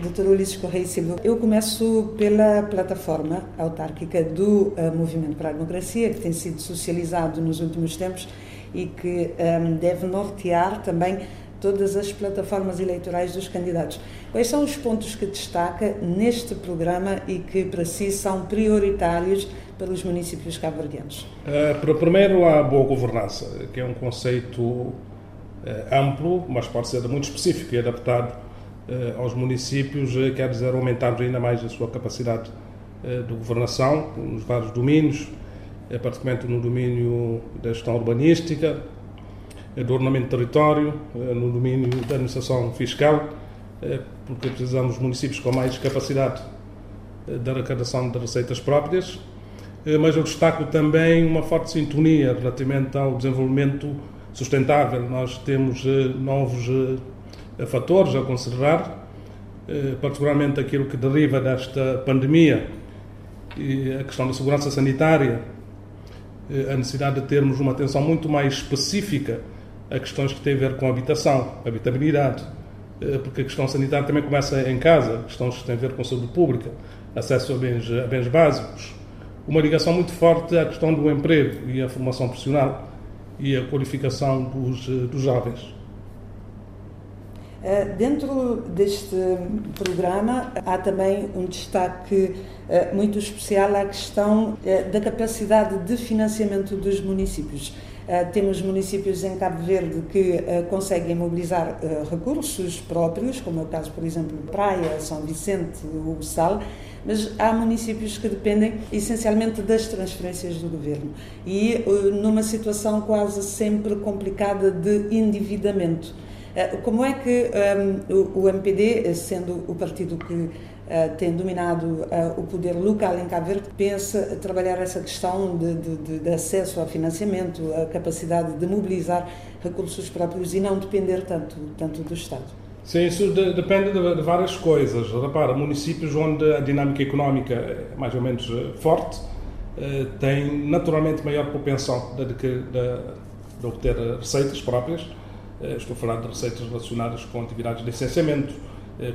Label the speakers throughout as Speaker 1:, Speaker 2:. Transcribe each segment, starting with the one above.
Speaker 1: Dr. Ulisses Correia Silva, eu começo pela plataforma autárquica do uh, Movimento para a Democracia, que tem sido socializado nos últimos tempos e que um, deve nortear também todas as plataformas eleitorais dos candidatos. Quais são os pontos que destaca neste programa e que para si são prioritários pelos municípios cabo-verdianos?
Speaker 2: Uh, primeiro, a boa governança, que é um conceito uh, amplo, mas pode ser muito específico e adaptado aos municípios, uh, quer dizer, aumentando ainda mais a sua capacidade de governação nos vários domínios, particularmente no domínio da gestão urbanística, do ordenamento do território, no domínio da administração fiscal, porque precisamos de municípios com mais capacidade da arrecadação de receitas próprias eh, mas eu destaco também uma forte sintonia relativamente ao desenvolvimento sustentável. Nós temos eh, novos eh, fatores a considerar, particularmente aquilo que deriva desta pandemia, a questão da segurança sanitária, a necessidade de termos uma atenção muito mais específica a questões que têm a ver com habitação, habitabilidade, porque a questão sanitária também começa em casa, questões que têm a ver com saúde pública, acesso a bens, a bens básicos, uma ligação muito forte à questão do emprego e à formação profissional e à qualificação dos, eh, dos jovens.
Speaker 1: Eh, dentro deste programa há também um destaque eh, muito especial à questão da capacidade de financiamento dos municípios. Temos municípios em Cabo Verde que conseguem mobilizar recursos próprios, como é o caso, por exemplo, Praia, São Vicente, o mas há municípios que dependem essencialmente das transferências do governo e eh, numa situação quase sempre complicada de endividamento. Eh, como é que um, ehm, o MPD, sendo o partido que uh, tem dominado uh, o poder local em Cabo Verde, pensa trabalhar essa questão de, de, de, acesso ao financiamento, a capacidade de mobilizar recursos próprios e não depender tanto, tanto do Estado?
Speaker 2: Sim, isso de, depende de, de, várias coisas. Repara, municípios onde a dinâmica económica é mais ou menos eh, forte eh, têm naturalmente maior propensão de, de, de obter receitas próprias. Eh, estou a falar de receitas relacionadas com atividades de licenciamento,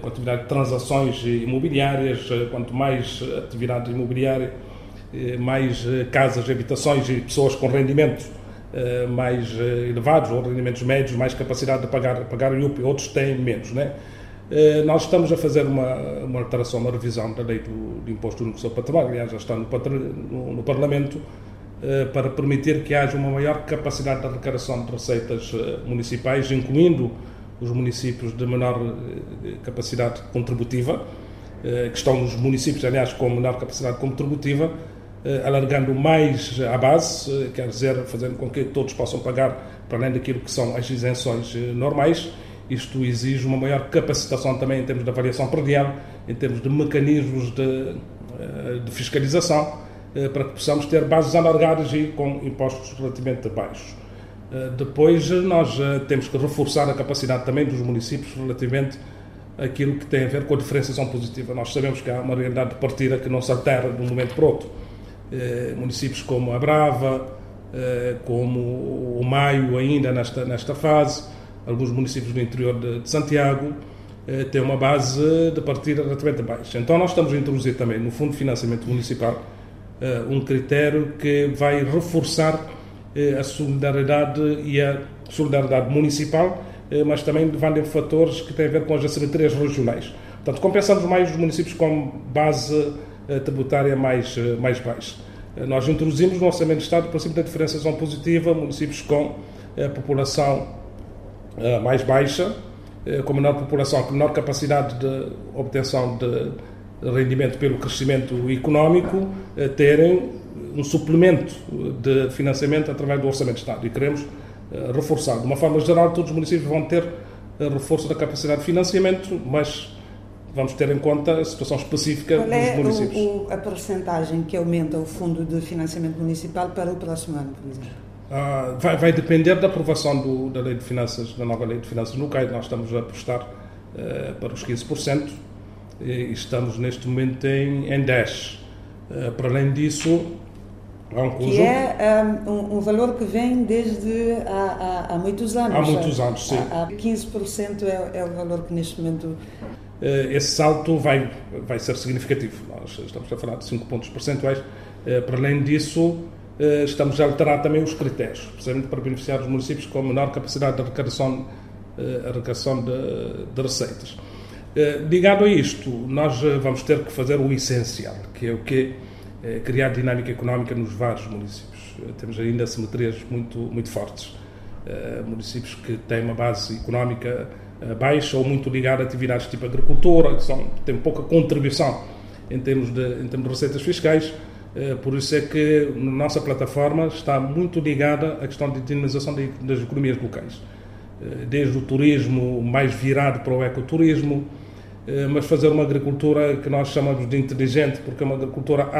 Speaker 2: com atividade de transações imobiliárias. Quanto mais atividade imobiliária, mais casas, habitações e pessoas com rendimento eh, mais eh, elevados, ou rendimentos médios, mais capacidade de pagar, pagar o IUP, outros têm menos. Né? Nós estamos a fazer uma, uma alteração, uma revisão da lei do, do Imposto Único sobre Património, aliás, já está no, no Parlamento, para permitir que haja uma maior capacidade de arrecadação de receitas municipais, incluindo os municípios de menor capacidade contributiva, que estão nos municípios, aliás, com menor capacidade contributiva, eh, alargando mais a base, eh, quer dizer, fazendo com que todos possam pagar para além daquilo que são as isenções eh, normais. Isto exige uma maior capacitação também em termos de avaliação predial, em termos de mecanismos de, de fiscalização, para que possamos ter bases alargadas e com impostos relativamente baixos. Depois, nós temos que reforçar a capacidade também dos municípios relativamente àquilo que tem a ver com a diferenciação positiva. Nós sabemos que há uma realidade de partida que não se altera de um momento para outro eh, municípios como a Brava, eh, como o Maio ainda nesta, nesta fase, alguns municípios do interior de, de Santiago, eh, têm uma base de partida relativamente baixa. Então nós estamos a introduzir também no Fundo de Financiamento Municipal um critério que vai reforçar a solidariedade e a solidariedade municipal, mas também levando em fatores que têm a ver com as assimetrias regionais. Portanto, compensamos mais os municípios com base tributária mais, eh, mais baixa. Eh, nós introduzimos no Orçamento de Estado o princípio da diferenciação positiva, municípios com eh, população mais baixa, com menor população, com menor capacidade de obtenção de rendimento pelo crescimento económico, terem um suplemento de financiamento através do Orçamento de Estado. E queremos reforçar. De uma forma geral, todos os municípios vão ter reforço da capacidade de financiamento, mas vamos ter em conta a situação específica
Speaker 1: Qual
Speaker 2: dos
Speaker 1: é
Speaker 2: municípios.
Speaker 1: O, a percentagem que aumenta o fundo de financiamento municipal para o próximo ano, por exemplo?
Speaker 2: Ah, vai, vai, depender da aprovação do, da lei de finanças, da nova lei de finanças locais. Nós estamos a apostar para os 15% e estamos neste momento em, em 10%. Uh, para além disso,
Speaker 1: há um conjunto. Que é um, um valor que vem desde há, há, há muitos anos.
Speaker 2: Há muitos anos, sim.
Speaker 1: Há, há 15% é, é o valor que neste momento
Speaker 2: esse salto vai, vai ser significativo. Nós estamos a falar de 5 pontos percentuais. Para além disso, estamos a alterar também os critérios, precisamente para beneficiar os municípios com menor capacidade de arrecadação, arrecadação de, de receitas. Ligado a isto, nós vamos ter que fazer o essencial, que é o que é criar dinâmica económica nos vários municípios. Temos ainda simetrias muito, muito fortes. Municípios que têm uma base económica baixa ou muito ligada a atividades tipo agricultura, que são, têm pouca contribuição em termos de, em termos de receitas fiscais. Por isso é que a nossa plataforma está muito ligada à questão de dinamização das economias locais. Desde o turismo mais virado para o ecoturismo, mas fazer uma agricultura que nós chamamos de inteligente, porque é uma agricultura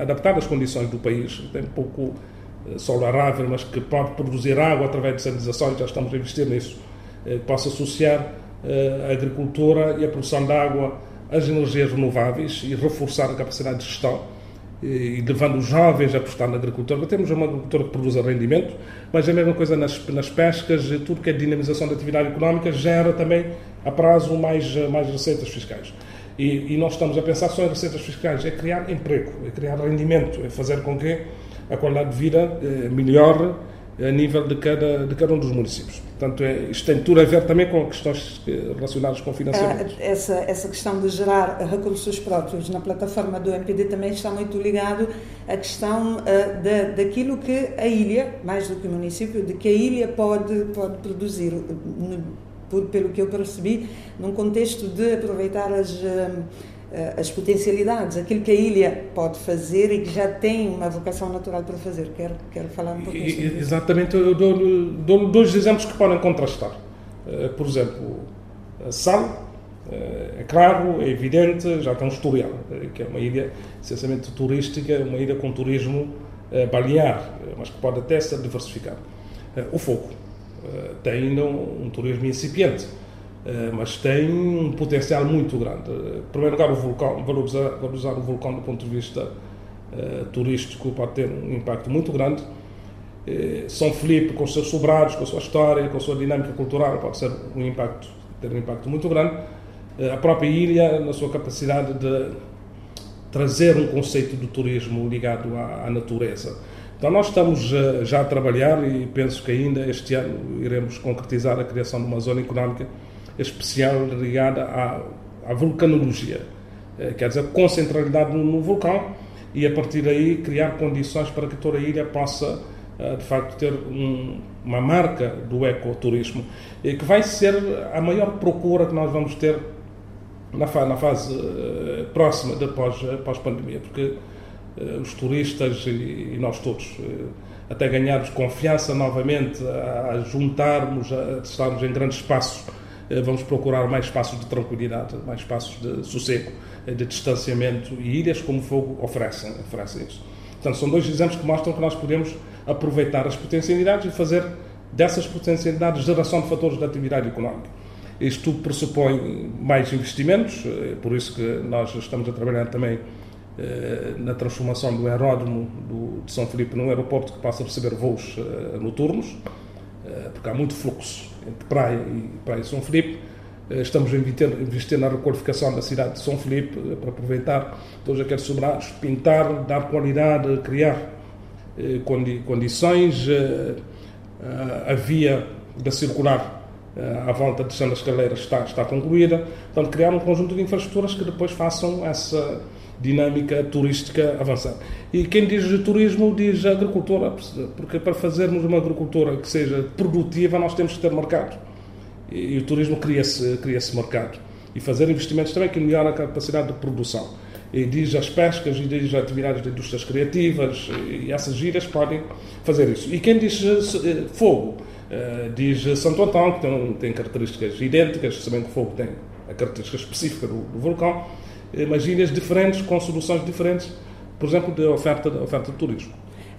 Speaker 2: adaptada às condições do país, tem pouco solo arável, mas que pode produzir água através de sanitizações, já estamos a investir nisso, possa associar a agricultura e a produção de água às energias renováveis e reforçar a capacidade de gestão e levando os jovens a apostar na agricultura. Temos uma agricultura que produz rendimento, mas a mesma coisa nas, nas pescas, tudo que é dinamização da atividade económica gera também a prazo mais, mais receitas fiscais. E, e, estamos a pensar só em receitas fiscais, é criar emprego, é criar rendimento, é fazer com que a qualidade de vida eh, melhore a nível de cada, de cada um dos municípios. Portanto, é, isto tem tudo a ver também com questões relacionadas com financiamento.
Speaker 1: Ah, essa, essa questão de gerar recursos próprios na plataforma do MPD também está muito ligado à questão uh, da, daquilo que a ilha, mais do que o município, de que a ilha pode, pode produzir. Pelo que eu percebi, num contexto de aproveitar as, eh, as potencialidades, aquilo que a ilha pode fazer e que já tem uma vocação natural para fazer. Quero, quero falar um pouquinho sobre
Speaker 2: Exatamente, eu dou, dou dois exemplos que podem contrastar. Eh, por exemplo, a Sal, eh, é claro, é evidente, já tem um historial, que é uma ilha essencialmente turística, uma ilha com turismo balear, mas que pode até ser diversificado. O fogo eh, tem ainda um, turismo incipiente, eh, mas tem um potencial muito grande. Em primeiro lugar, o vulcão, valorizar, valorizar o vulcão do ponto de vista uh, turístico pode ter um impacto muito grande. São Felipe, com seus sobrados, com a sua história, com a sua dinâmica cultural, pode ser um impacto, ter um impacto muito grande. A própria ilha, na sua capacidade de trazer um conceito do turismo ligado à, à natureza então, nós estamos eh, já a trabalhar e penso que ainda este ano iremos concretizar a criação de uma zona económica especial ligada à, à vulcanologia, eh, quer dizer, com centralidade no, no, vulcão e a partir daí criar condições para que toda a ilha possa, eh, de facto, ter um, uma marca do ecoturismo, e que vai ser a maior procura que nós vamos ter na, na fase próxima da pós-pandemia, porque eh, os turistas e, nós todos, eh, até ganharmos confiança novamente, a, juntarmos, a estarmos em grandes espaços, eh, vamos procurar mais espaços de tranquilidade, mais espaços de sossego, de distanciamento e ilhas como fogo oferecem, oferecem isso. Portanto, são dois exemplos que mostram que nós podemos aproveitar as potencialidades e fazer dessas potencialidades geração de fatores de atividade económica. Isto pressupõe mais investimentos, por isso que nós estamos a trabalhar também eh, na transformação do aeródromo de São Felipe num aeroporto que passa a receber voos noturnos, porque há muito fluxo entre praia e praia de São Felipe. estamos a investir, na requalificação da cidade de São Felipe para aproveitar todos aqueles sobrados, pintar, dar qualidade, criar condi condições. a via da circular à volta de São Escaleiras está, está concluída. Portanto, criar um conjunto de infraestruturas que depois façam essa dinâmica turística avançada. E quem diz turismo diz agricultura, porque para fazermos uma agricultura que seja produtiva nós temos que ter mercado. E, o turismo cria-se cria, mercado. E fazer investimentos também que melhora a capacidade de produção. E diz as pescas e diz as atividades de indústrias criativas e essas gírias podem fazer isso. E quem diz eh, fogo, eh, diz Santo Antão, que tem, tem características idênticas, sabendo que o fogo tem a característica específica do, do vulcão, mas ilhas diferentes, com soluções diferentes, por exemplo, de oferta, de oferta de turismo.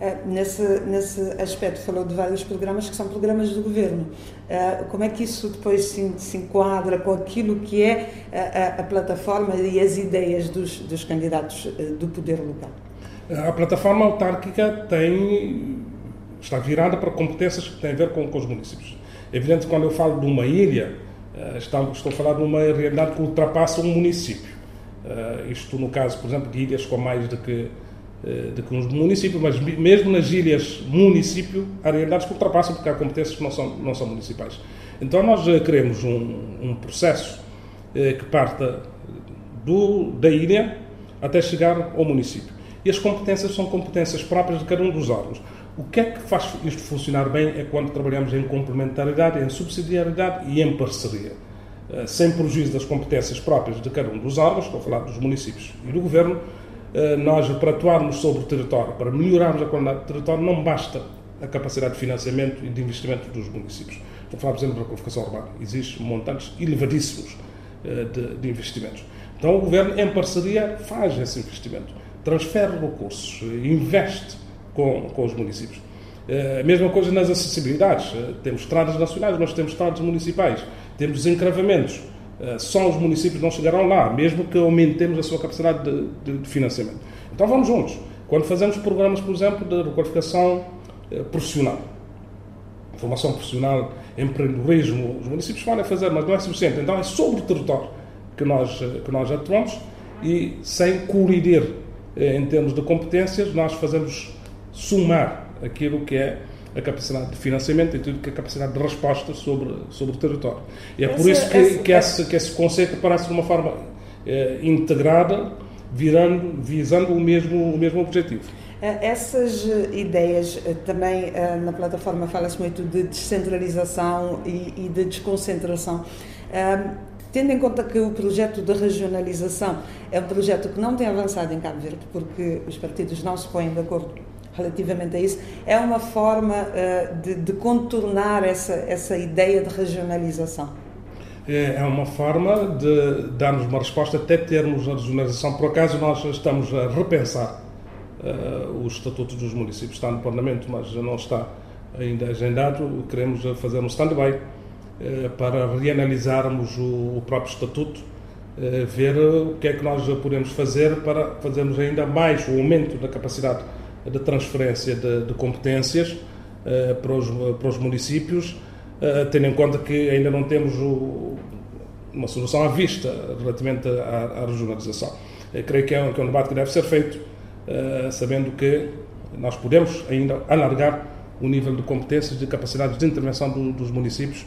Speaker 1: Eh, nesse, nesse aspecto, falou de vários programas que são programas do governo. Eh, como é que isso depois se, se enquadra com aquilo que é a, a, plataforma e as ideias dos, dos candidatos eh, do poder local?
Speaker 2: A plataforma autárquica tem, está virada para competências que têm a ver com, com os municípios. É evidente que quando eu falo de uma ilha, Estou, estou a falar de uma realidade que ultrapassa um município. Isto no caso, por exemplo, de ilhas com mais do que de que uns municípios, mas mesmo nas ilhas município, há realidades que ultrapassam porque há competências que não são, não são municipais. Então nós queremos um, um processo que parta do, da ilha até chegar ao município. E as competências são competências próprias de cada um dos órgãos. O que é que faz isto funcionar bem é quando trabalhamos em complementaridade, em subsidiariedade e em parceria. Sem prejuízo das competências próprias de cada um dos órgãos, estou a falar dos municípios e do governo, nós, para atuarmos sobre o território, para melhorarmos a qualidade do território, não basta a capacidade de financiamento e de investimento dos municípios. Estou a falar, por exemplo, da qualificação urbana. Existem montantes elevadíssimos de, de investimentos. Então, o governo, em parceria, faz esse investimento, transfere recursos, investe com, com os municípios. A mesma coisa nas acessibilidades. Temos estradas nacionais, nós temos estradas municipais, temos encravamentos. Só os municípios não chegarão lá, mesmo que aumentemos a sua capacidade de, de, financiamento. Então vamos juntos. Quando fazemos programas, por exemplo, de requalificação profissional, formação profissional, empreendedorismo, os municípios podem fazer, mas não é suficiente. Então é sobre o território que nós, que nós atuamos e sem colidir em termos de competências, nós fazemos somar aquilo que é a capacidade de financiamento e tudo que a capacidade de resposta sobre, sobre o território. E é por isso que, esse, que, esse, que esse conceito parece de uma forma eh, integrada, virando, visando o mesmo, o mesmo objetivo.
Speaker 1: Essas ideias também na plataforma fala-se muito de descentralização e, e de desconcentração. Tendo em conta que o projeto de regionalização é um projeto que não tem avançado em Cabo Verde, porque os partidos não se põem de acordo relativamente a isso, é uma forma uh, de, de, contornar essa, essa ideia de regionalização?
Speaker 2: É, é uma forma de darmos uma resposta até termos a regionalização. Por acaso, nós estamos a repensar uh, o Estatuto dos Municípios, está no Parlamento, mas não está ainda agendado. Queremos fazer um stand-by eh, para reanalisarmos o, próprio Estatuto, eh, ver o que é que nós podemos fazer para fazermos ainda mais o aumento da capacidade de transferência de, de competências eh, para os, para os municípios, tendo em conta que ainda não temos o, uma solução à vista relativamente à, à regionalização. Eu creio que é, um, que é um debate que deve ser feito, sabendo que nós podemos ainda alargar o nível de competências e de capacidades de intervenção do, dos municípios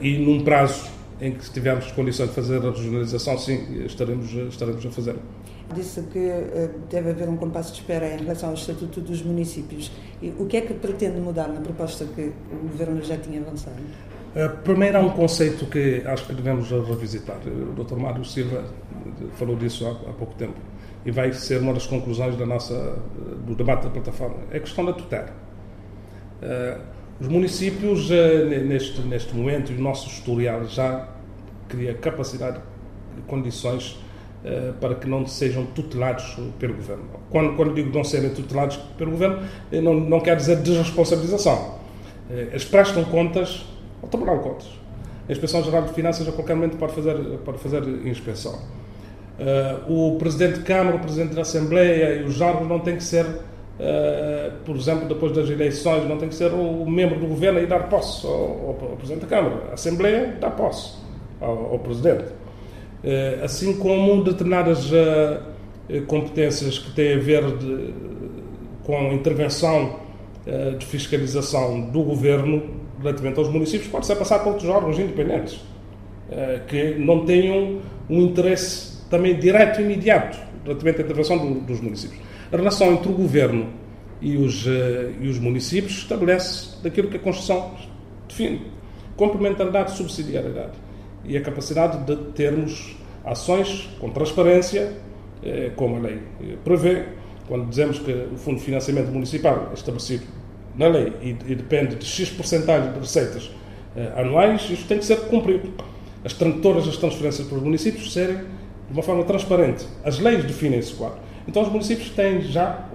Speaker 2: e num prazo em que tivermos condições de fazer a regionalização, sim, estaremos, estaremos a fazer.
Speaker 1: Disse que uh, deve haver um compasso de espera em relação ao Estatuto dos Municípios. E o que é que pretende mudar na proposta que o Governo já tinha avançado?
Speaker 2: Uh, primeiro, há um conceito que acho que devemos revisitar. O Dr. Mário Silva falou disso há, pouco tempo e vai ser uma das conclusões da nossa, do debate da plataforma. É a questão da tutela. Os municípios, eh, neste, neste momento, e o nosso historial já cria capacidade e condições eh, para que não sejam tutelados pelo governo. Quando, quando digo não serem tutelados pelo governo, eh, não, não quer dizer desresponsabilização. Eles prestam contas ao Tribunal de Contas. A Inspeção Geral de Finanças a qualquer momento pode fazer, pode fazer inspeção. o Presidente de Câmara, o Presidente da Assembleia e os órgãos não têm que ser por exemplo, depois das eleições, não tem que ser o membro do governo ir dar posse ao, ao Presidente da Câmara. A Assembleia dá posse ao, ao Presidente. Uh, assim como determinadas uh, competências que têm a ver de, com a intervenção de fiscalização do governo relativamente aos municípios, pode ser passado por outros órgãos independentes que não tenham um interesse também direto e imediato relativamente à intervenção do, dos municípios. A relação entre o governo e os, e os municípios estabelece daquilo que a Constituição define: complementaridade e subsidiariedade. E a capacidade de termos ações com transparência, uh, como a lei eh, prevê, quando dizemos que o Fundo de Financiamento Municipal é estabelecido na lei e, depende de X porcentagem de receitas uh, anuais, isto tem que ser cumprido. As, todas as transferências para os municípios serem de uma forma transparente. As leis definem esse quadro. Então, os municípios têm já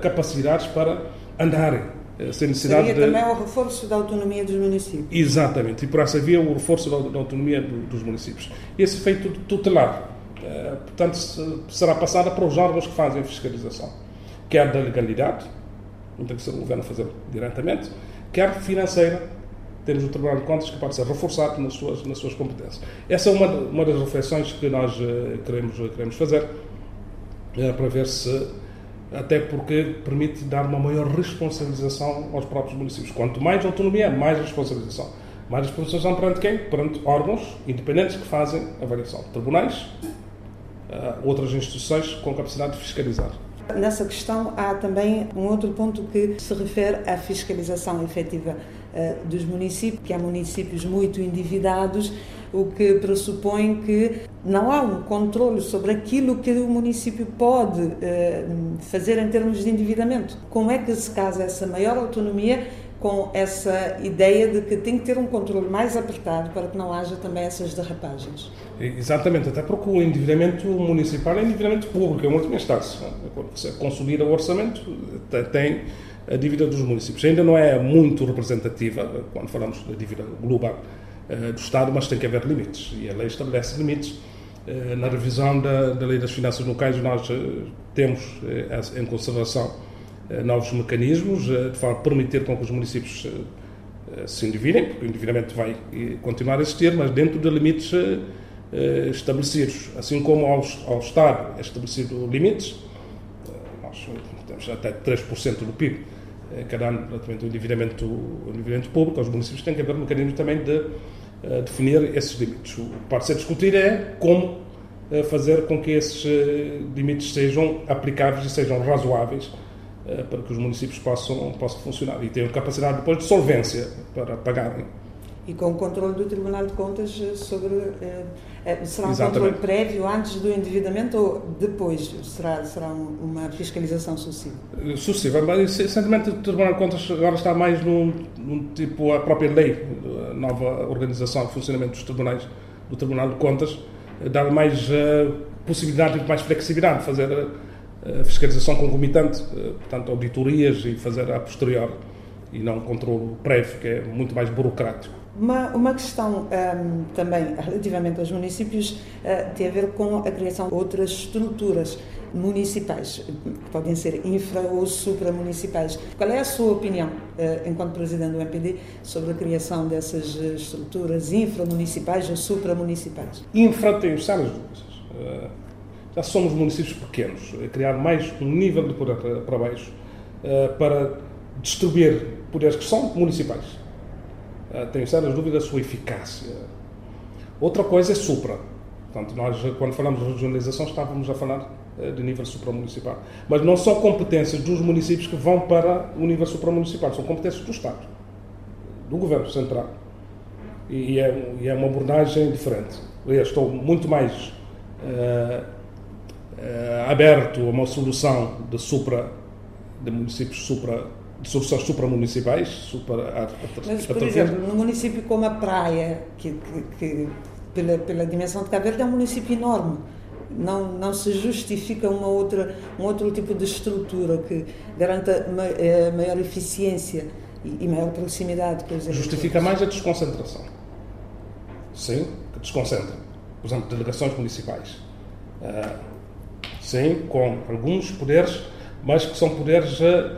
Speaker 2: capacidades para andarem.
Speaker 1: Eh, sem necessidade Seria de... também o reforço da autonomia dos municípios.
Speaker 2: Exatamente, e por essa via o reforço da, da autonomia do, dos municípios. Esse efeito tutelar, uh, portanto, será passada para os órgãos que fazem a fiscalização, quer da legalidade, não tem que ser o governo a fazer diretamente, quer financeira, temos o Tribunal de Contas que pode ser reforçado nas suas, nas suas competências. Essa é uma, uma das reflexões que nós uh, queremos, queremos fazer, uh, para ver se, até porque permite dar uma maior responsabilização aos próprios municípios. Quanto mais autonomia, mais responsabilização. Mais responsabilização perante quem? Perante órgãos independentes que fazem avaliação. Tribunais, uh, outras instituições com capacidade de fiscalizar.
Speaker 1: Nessa questão há também um outro ponto que se refere à fiscalização efetiva uh, dos municípios, que há municípios muito endividados, o que pressupõe que não há um controle sobre aquilo que o município pode uh, fazer em termos de endividamento. Como é que se casa essa maior autonomia com essa ideia de que tem que ter um controle mais apertado para que não haja também essas derrapagens.
Speaker 2: Exatamente, até porque o endividamento municipal é endividamento público, é uma última. Quando você consolida o orçamento, tem a dívida dos municípios. Ainda não é muito representativa quando falamos da dívida global eh, do Estado, mas tem que haver limites. E a lei estabelece limites. Eh, na revisão da, da Lei das Finanças Locais, nós eh, temos em consideração eh, novos mecanismos, eh, de forma a permitir com que os municípios eh, se endividem, porque o endividamento vai continuar a existir, mas dentro de limites estabelecidos. Assim como ao, ao Estado é estabelecido limites, nós temos até 3% do PIB cada ano relativamente ao endividamento, ao endividamento público, aos municípios tem que haver mecanismos também de definir esses limites. O que pode ser discutido é como fazer com que esses limites sejam aplicáveis e sejam razoáveis eh, para que os municípios possam, possam funcionar e tenham capacidade depois de solvência para pagarem.
Speaker 1: E com o controle do Tribunal de Contas eh, sobre. Eh, será um Exatamente. controle prévio antes do endividamento ou depois? Será, será uma fiscalização sucessiva?
Speaker 2: Sucessiva, mas recentemente o Tribunal de Contas agora está mais num, num tipo, a própria lei, a nova organização funcionamento dos tribunais, do Tribunal de Contas, dar mais uh, possibilidade, mais flexibilidade de fazer. Uh, a fiscalização concomitante, eh, portanto, auditorias e fazer a posterior e não controle prévio, que é muito mais burocrático.
Speaker 1: Uma, uma questão um, também relativamente aos municípios uh, tem a ver com a criação de outras estruturas municipais, que podem ser infra ou supramunicipais. Qual é a sua opinião, uh, enquanto presidente do MPD, sobre a criação dessas estruturas inframunicipais ou supramunicipais?
Speaker 2: Infra tem várias dúvidas. Uh, já somos municípios pequenos, criar mais um nível de poder para baixo eh, para distribuir poderes que são municipais. Eh, tenho sérias dúvidas da sua eficácia. Outra coisa é supra. Portanto, nós, quando falamos de regionalização, estávamos a falar eh, de nível supramunicipal. Mas não são competências dos municípios que vão para o nível supramunicipal, são competências do Estado, do Governo Central. E é, e é uma abordagem diferente. Eu estou muito mais uh, aberto a uma solução de supra de municípios supra soluções supramunicipais, supra
Speaker 1: Mas, por exemplo, no município como a Praia, que, que, que pela, pela dimensão de Cabo Verde é um município enorme, não, não se justifica uma outra, um outro tipo de estrutura que garanta eh, maior eficiência e, maior proximidade.
Speaker 2: Justifica mais a desconcentração. Sim, que desconcentra. Por exemplo, delegações municipais. Uh, sim, com alguns poderes, mas que são poderes uh,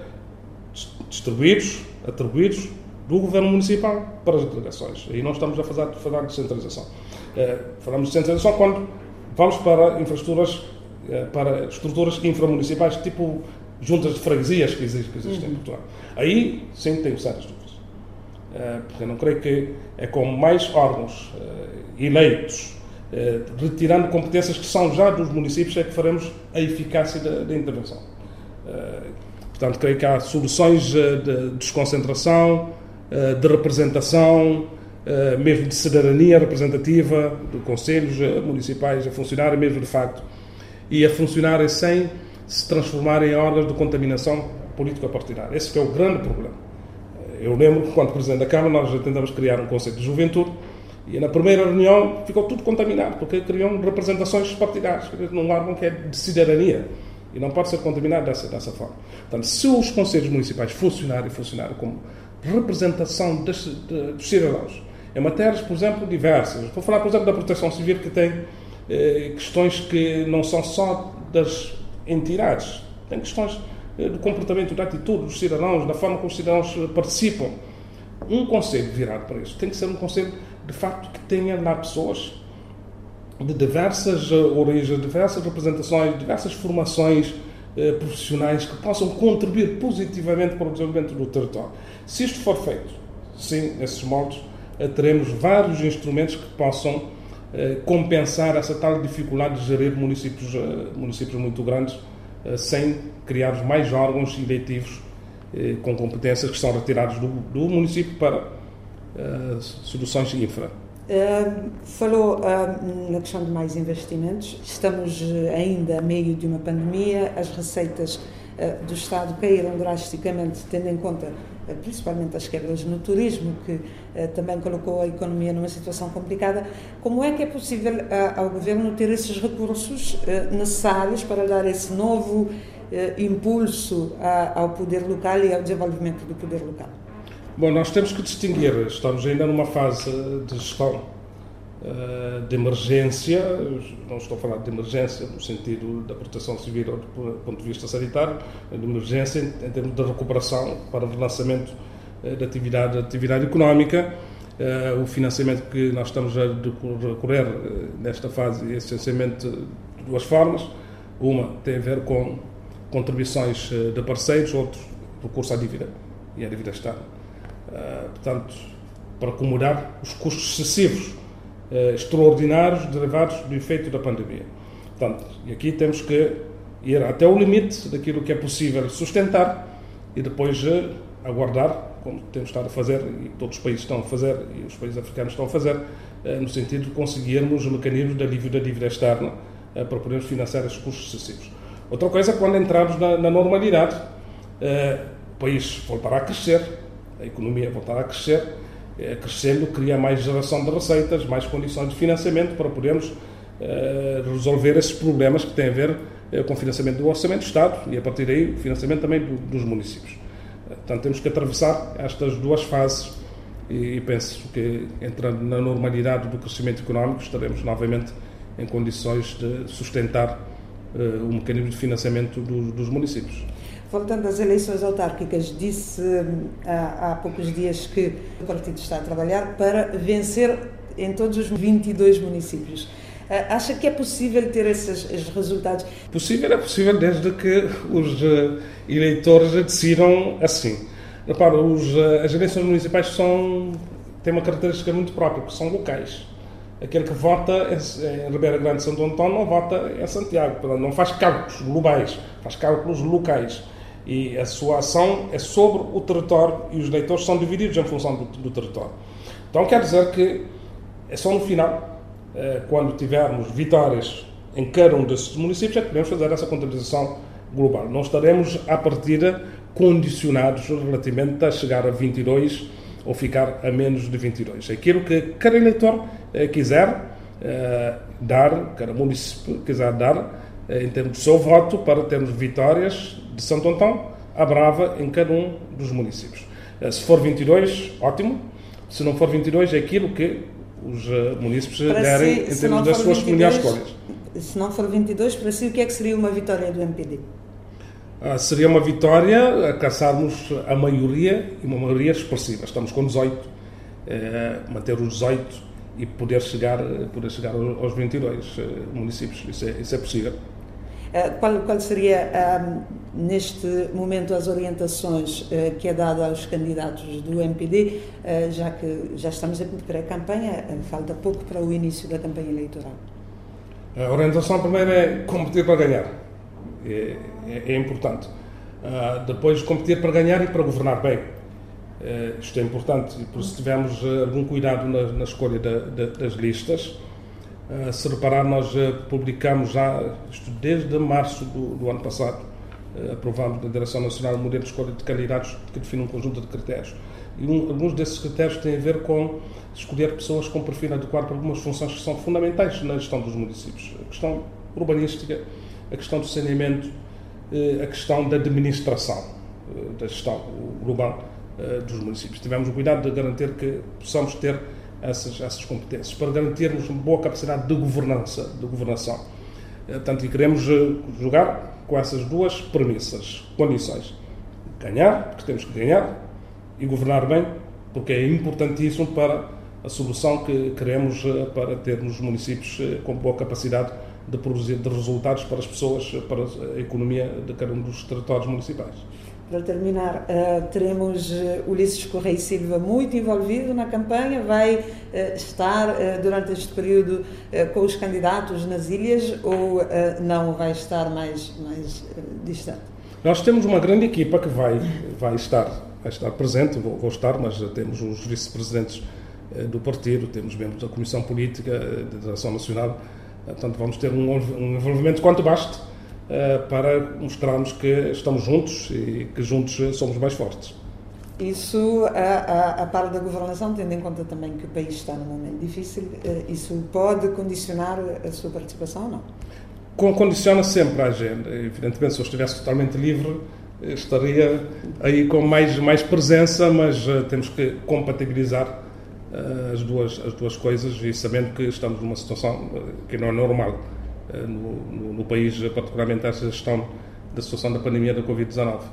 Speaker 2: distribuídos, atribuídos do governo municipal para as delegações. Aí não estamos a falar, falar de centralização. Uh, falamos de centralização quando vamos para infraestruturas, uh, para estruturas inframunicipais, tipo juntas de freguesias que existem, que existem uhum. em Portugal. Aí, sim, tenho sérias dúvidas. Uh, porque eu não creio que é com mais órgãos eleitos eh, retirando competências que são já dos municípios, é que faremos a eficácia da, da intervenção. Eh, portanto, creio que há soluções eh, de desconcentração, de representação, mesmo de cidadania representativa, de conselhos municipais a funcionarem mesmo de facto e a funcionarem sem se transformarem em órgãos de contaminação político-partidária. Esse é o grande problema. Eu lembro que, quando Presidente da Câmara, nós tentamos criar um conceito de juventude e na primeira reunião ficou tudo contaminado, porque criam representações partidárias, num órgão que é de cidadania. E não pode ser contaminado dessa, dessa forma. Portanto, se os conselhos municipais funcionarem, funcionarem como representação dos, dos cidadãos, em matérias, por exemplo, diversas. Vou falar, por exemplo, da proteção civil, que tem eh, questões que não são só das entidades, tem questões eh, do comportamento, da atitude dos cidadãos, da forma como os cidadãos participam um conselho virado para isso tem que ser um conselho, de facto, que tenha lá pessoas de diversas origens, diversas representações, diversas formações eh, profissionais que possam contribuir positivamente para o desenvolvimento do território. Se isto for feito, sim, nesses moldes, eh, teremos vários instrumentos que possam eh, compensar essa tal dificuldade de gerir municípios, municípios muito grandes sem criar mais órgãos eletivos eh, com competências que são retirados do, do município para soluções infra.
Speaker 1: Falou uh, na questão de mais investimentos. Estamos ainda a meio de uma pandemia, as receitas uh, do Estado caíram drasticamente, tendo em conta principalmente as quebras no turismo, que também colocou a economia numa situação complicada. Como é que é possível ao governo ter esses recursos necessários para dar esse novo impulso ao poder local e ao desenvolvimento do poder local?
Speaker 2: Bom, nós temos que distinguir, estamos ainda numa fase de gestão uh, de emergência, não estou a falar de emergência no sentido da proteção civil ou do ponto de vista sanitário, de emergência em, termos de recuperação para o relançamento uh, da atividade, atividade económica. Uh, o financiamento que nós estamos a recorrer nesta fase é essencialmente de duas formas. Uma tem a ver com contribuições de parceiros, outro recurso à dívida e à dívida externa. Eh, portanto, para acomodar os custos excessivos, uh, extraordinários, derivados do efeito da pandemia. Portanto, e aqui temos que ir até o limite daquilo que é possível sustentar e depois uh, aguardar, como temos estado a fazer e todos os países estão a fazer e os países africanos estão a fazer, no sentido de conseguirmos mecanismos de alívio da dívida externa para podermos financiar esses custos excessivos. Outra coisa é quando entrarmos na, na normalidade, o país voltará a crescer, a economia voltar a crescer, é, crescendo cria mais geração de receitas, mais condições de financiamento para podermos é, resolver esses problemas que têm a ver é, com o financiamento do Orçamento do Estado e, a partir daí, o financiamento também do, dos municípios. Portanto, temos que atravessar estas duas fases e, e penso que, entrando na normalidade do crescimento económico, estaremos novamente em condições de sustentar o mecanismo de financiamento do, dos municípios.
Speaker 1: Voltando às eleições autárquicas, disse há, há poucos dias que o partido está a trabalhar para vencer em todos os 22 municípios. Ah, acha que é possível ter esses, esses, resultados?
Speaker 2: Possível é possível desde que os uh, eleitores decidam assim. Repara, os, uh, as eleições municipais são, têm uma característica muito própria, são locais. Aquele que vota em, em Ribeira Grande Santo Antônio não vota em Santiago, não faz cálculos globais, faz cálculos locais e a sua ação é sobre o território e os leitores são divididos em função do, do território. Então quer dizer que é só no final, eh, quando tivermos vitórias em cada um desses municípios, é que podemos fazer essa contabilização global. Não estaremos, à partida, condicionados relativamente a chegar a 22 ou ficar a menos de 22. Aquilo que cada eleitor eh, quiser eh, dar, cada município quiser dar, em termos do seu voto, para termos vitórias de Santo Antão à Brava em cada um dos municípios. Eh, se for 22, ótimo. Se não for 22, é aquilo que os eh, municípios para derem si, em termos das suas melhores escolhas.
Speaker 1: Se não for 22, para si, o que é que seria uma vitória do MPD?
Speaker 2: Ah, seria uma vitória a caçarmos a maioria e uma maioria expressiva. Estamos com 18, eh, manter os 18 e poder chegar, poder chegar aos 22 eh, municípios. Isso é, isso é possível.
Speaker 1: Eh, qual, qual seria, um, neste momento, as orientações uh, que é dada aos candidatos do MPD, uh, já que já estamos em pré-campanha, falta pouco para o início da campanha eleitoral?
Speaker 2: A orientação primeiro é competir para ganhar. É, é, é importante. Uh, depois, competir para ganhar e para governar bem. Uh, isto é importante por isso tivemos algum cuidado na, na escolha da, da, das listas. Uh, se reparar, nós uh, publicamos já, isto desde março do, do ano passado, uh, aprovamos na Direção Nacional o modelo de escolha de candidatos que define um conjunto de critérios. E um, alguns desses critérios têm a ver com escolher pessoas com perfil adequado para algumas funções que são fundamentais na gestão dos municípios. A questão urbanística, a questão do saneamento, a questão da administração, da gestão global dos municípios. Tivemos o cuidado de garantir que possamos ter essas, essas competências, para garantirmos uma boa capacidade de governança, de governação. Eh, portanto, e queremos eh, jogar com essas duas premissas, condições. Ganhar, porque temos que ganhar, e governar bem, porque é importantíssimo para a solução que queremos para termos municípios com boa capacidade de produzir de resultados para as pessoas, para a economia de cada um dos territórios municipais.
Speaker 1: Para terminar, uh, teremos uh, Ulisses Correia Silva muito envolvido na campanha, vai uh, estar durante este período com os candidatos nas ilhas ou não vai estar mais, mais distante?
Speaker 2: Nós temos uma grande equipa que vai, vai, estar, vai estar presente, vou, vou estar, mas temos os vice-presidentes do partido, temos membros da Comissão Política, da Direção Nacional, portanto vamos ter um, um envolvimento quanto baste para mostrarmos que estamos juntos e que juntos somos mais fortes.
Speaker 1: Isso, a, a, a par da governação, tendo em conta também que o país está num momento difícil, eh, isso pode condicionar a sua participação ou não?
Speaker 2: Condiciona sempre a agenda. Evidentemente, se eu estivesse totalmente livre, estaria aí com mais, mais presença, mas uh, temos que compatibilizar as, duas, as duas coisas e sabendo que estamos numa situação que não é normal. Eh, no, no, no país, particularmente esta gestão da situação da pandemia da Covid-19.